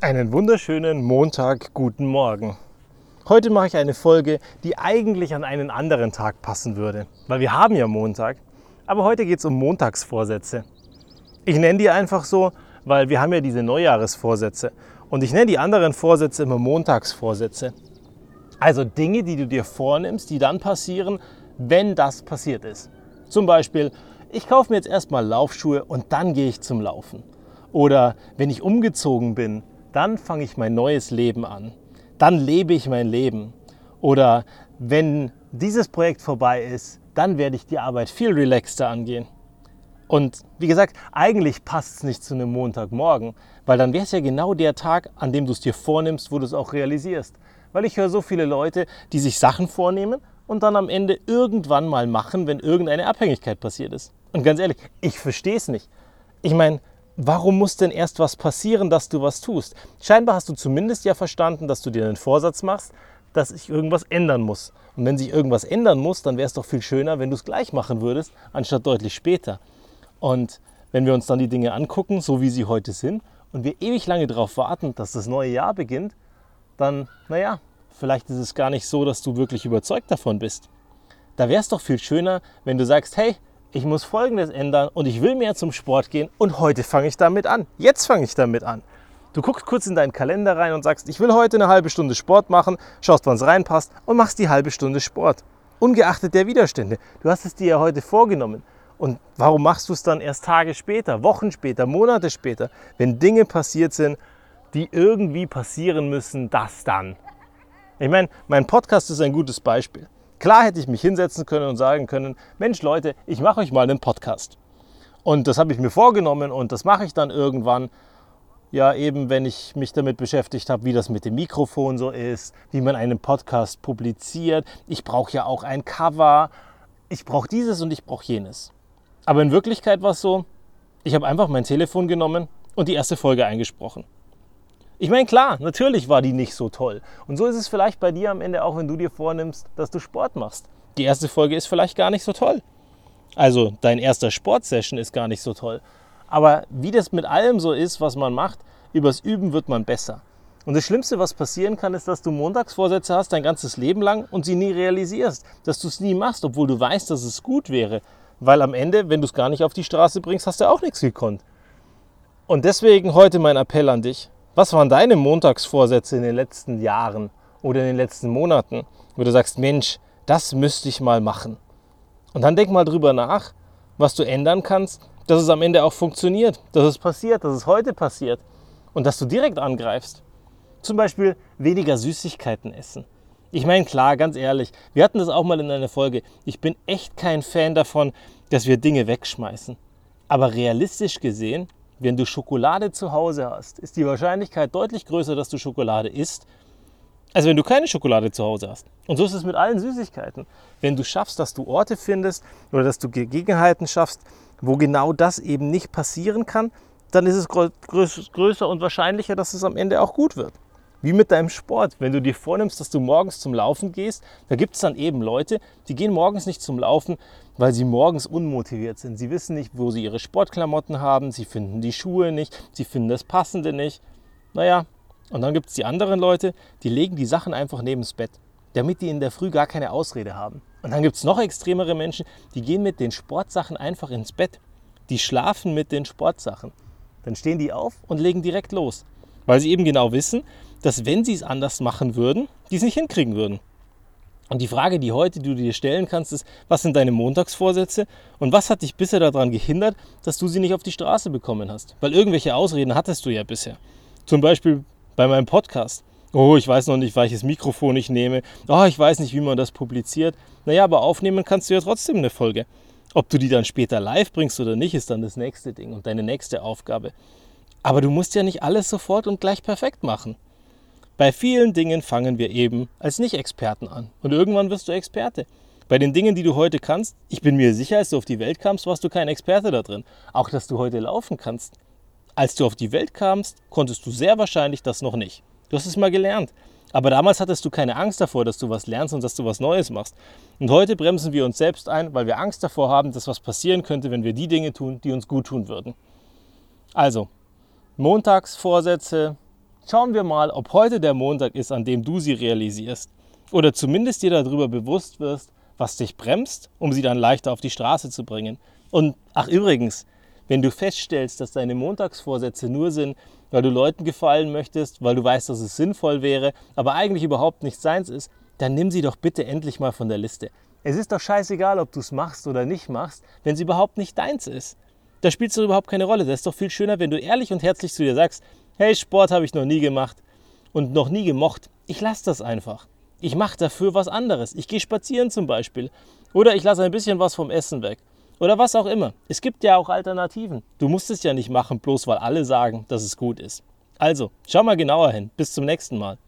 Einen wunderschönen Montag, guten Morgen. Heute mache ich eine Folge, die eigentlich an einen anderen Tag passen würde, weil wir haben ja Montag. Aber heute geht es um Montagsvorsätze. Ich nenne die einfach so, weil wir haben ja diese Neujahresvorsätze. Und ich nenne die anderen Vorsätze immer Montagsvorsätze. Also Dinge, die du dir vornimmst, die dann passieren, wenn das passiert ist. Zum Beispiel, ich kaufe mir jetzt erstmal Laufschuhe und dann gehe ich zum Laufen. Oder wenn ich umgezogen bin, dann fange ich mein neues Leben an. Dann lebe ich mein Leben. Oder wenn dieses Projekt vorbei ist, dann werde ich die Arbeit viel relaxter angehen. Und wie gesagt, eigentlich passt es nicht zu einem Montagmorgen, weil dann wäre es ja genau der Tag, an dem du es dir vornimmst, wo du es auch realisierst. Weil ich höre so viele Leute, die sich Sachen vornehmen und dann am Ende irgendwann mal machen, wenn irgendeine Abhängigkeit passiert ist. Und ganz ehrlich, ich verstehe es nicht. Ich meine, warum muss denn erst was passieren, dass du was tust? Scheinbar hast du zumindest ja verstanden, dass du dir einen Vorsatz machst, dass sich irgendwas ändern muss. Und wenn sich irgendwas ändern muss, dann wäre es doch viel schöner, wenn du es gleich machen würdest, anstatt deutlich später. Und wenn wir uns dann die Dinge angucken, so wie sie heute sind, und wir ewig lange darauf warten, dass das neue Jahr beginnt, dann, naja, vielleicht ist es gar nicht so, dass du wirklich überzeugt davon bist. Da wäre es doch viel schöner, wenn du sagst, hey, ich muss Folgendes ändern und ich will mehr zum Sport gehen und heute fange ich damit an. Jetzt fange ich damit an. Du guckst kurz in deinen Kalender rein und sagst, ich will heute eine halbe Stunde Sport machen, schaust, wann es reinpasst und machst die halbe Stunde Sport. Ungeachtet der Widerstände. Du hast es dir ja heute vorgenommen. Und warum machst du es dann erst Tage später, Wochen später, Monate später, wenn Dinge passiert sind, die irgendwie passieren müssen, das dann? Ich meine, mein Podcast ist ein gutes Beispiel. Klar hätte ich mich hinsetzen können und sagen können, Mensch Leute, ich mache euch mal einen Podcast. Und das habe ich mir vorgenommen und das mache ich dann irgendwann. Ja, eben wenn ich mich damit beschäftigt habe, wie das mit dem Mikrofon so ist, wie man einen Podcast publiziert. Ich brauche ja auch ein Cover. Ich brauche dieses und ich brauche jenes. Aber in Wirklichkeit war es so, ich habe einfach mein Telefon genommen und die erste Folge eingesprochen. Ich meine, klar, natürlich war die nicht so toll. Und so ist es vielleicht bei dir am Ende auch, wenn du dir vornimmst, dass du Sport machst. Die erste Folge ist vielleicht gar nicht so toll. Also dein erster Sportsession ist gar nicht so toll. Aber wie das mit allem so ist, was man macht, übers Üben wird man besser. Und das Schlimmste, was passieren kann, ist, dass du Montagsvorsätze hast dein ganzes Leben lang und sie nie realisierst. Dass du es nie machst, obwohl du weißt, dass es gut wäre. Weil am Ende, wenn du es gar nicht auf die Straße bringst, hast du auch nichts gekonnt. Und deswegen heute mein Appell an dich. Was waren deine Montagsvorsätze in den letzten Jahren oder in den letzten Monaten, wo du sagst, Mensch, das müsste ich mal machen? Und dann denk mal drüber nach, was du ändern kannst, dass es am Ende auch funktioniert, dass es passiert, dass es heute passiert und dass du direkt angreifst. Zum Beispiel weniger Süßigkeiten essen. Ich meine, klar, ganz ehrlich, wir hatten das auch mal in einer Folge. Ich bin echt kein Fan davon, dass wir Dinge wegschmeißen. Aber realistisch gesehen wenn du Schokolade zu Hause hast, ist die Wahrscheinlichkeit deutlich größer, dass du Schokolade isst, als wenn du keine Schokolade zu Hause hast. Und so ist es mit allen Süßigkeiten. Wenn du schaffst, dass du Orte findest oder dass du Gegebenheiten schaffst, wo genau das eben nicht passieren kann, dann ist es größer und wahrscheinlicher, dass es am Ende auch gut wird. Wie mit deinem Sport. Wenn du dir vornimmst, dass du morgens zum Laufen gehst, da gibt es dann eben Leute, die gehen morgens nicht zum Laufen, weil sie morgens unmotiviert sind. Sie wissen nicht, wo sie ihre Sportklamotten haben, sie finden die Schuhe nicht, sie finden das Passende nicht. Naja, und dann gibt es die anderen Leute, die legen die Sachen einfach neben das Bett, damit die in der Früh gar keine Ausrede haben. Und dann gibt es noch extremere Menschen, die gehen mit den Sportsachen einfach ins Bett. Die schlafen mit den Sportsachen. Dann stehen die auf und legen direkt los. Weil sie eben genau wissen, dass wenn sie es anders machen würden, die es nicht hinkriegen würden. Und die Frage, die heute du dir stellen kannst, ist, was sind deine Montagsvorsätze und was hat dich bisher daran gehindert, dass du sie nicht auf die Straße bekommen hast? Weil irgendwelche Ausreden hattest du ja bisher. Zum Beispiel bei meinem Podcast. Oh, ich weiß noch nicht, welches Mikrofon ich nehme. Oh, ich weiß nicht, wie man das publiziert. Naja, aber aufnehmen kannst du ja trotzdem eine Folge. Ob du die dann später live bringst oder nicht, ist dann das nächste Ding und deine nächste Aufgabe. Aber du musst ja nicht alles sofort und gleich perfekt machen. Bei vielen Dingen fangen wir eben als Nicht-Experten an. Und irgendwann wirst du Experte. Bei den Dingen, die du heute kannst, ich bin mir sicher, als du auf die Welt kamst, warst du kein Experte da drin. Auch, dass du heute laufen kannst. Als du auf die Welt kamst, konntest du sehr wahrscheinlich das noch nicht. Du hast es mal gelernt. Aber damals hattest du keine Angst davor, dass du was lernst und dass du was Neues machst. Und heute bremsen wir uns selbst ein, weil wir Angst davor haben, dass was passieren könnte, wenn wir die Dinge tun, die uns gut tun würden. Also, Montagsvorsätze, Schauen wir mal, ob heute der Montag ist, an dem du sie realisierst. Oder zumindest dir darüber bewusst wirst, was dich bremst, um sie dann leichter auf die Straße zu bringen. Und ach übrigens, wenn du feststellst, dass deine Montagsvorsätze nur sind, weil du Leuten gefallen möchtest, weil du weißt, dass es sinnvoll wäre, aber eigentlich überhaupt nichts seins ist, dann nimm sie doch bitte endlich mal von der Liste. Es ist doch scheißegal, ob du es machst oder nicht machst, wenn es überhaupt nicht deins ist. Da spielt es doch überhaupt keine Rolle. Das ist doch viel schöner, wenn du ehrlich und herzlich zu dir sagst, hey, Sport habe ich noch nie gemacht und noch nie gemocht. Ich lasse das einfach. Ich mache dafür was anderes. Ich gehe spazieren zum Beispiel. Oder ich lasse ein bisschen was vom Essen weg. Oder was auch immer. Es gibt ja auch Alternativen. Du musst es ja nicht machen, bloß weil alle sagen, dass es gut ist. Also, schau mal genauer hin. Bis zum nächsten Mal.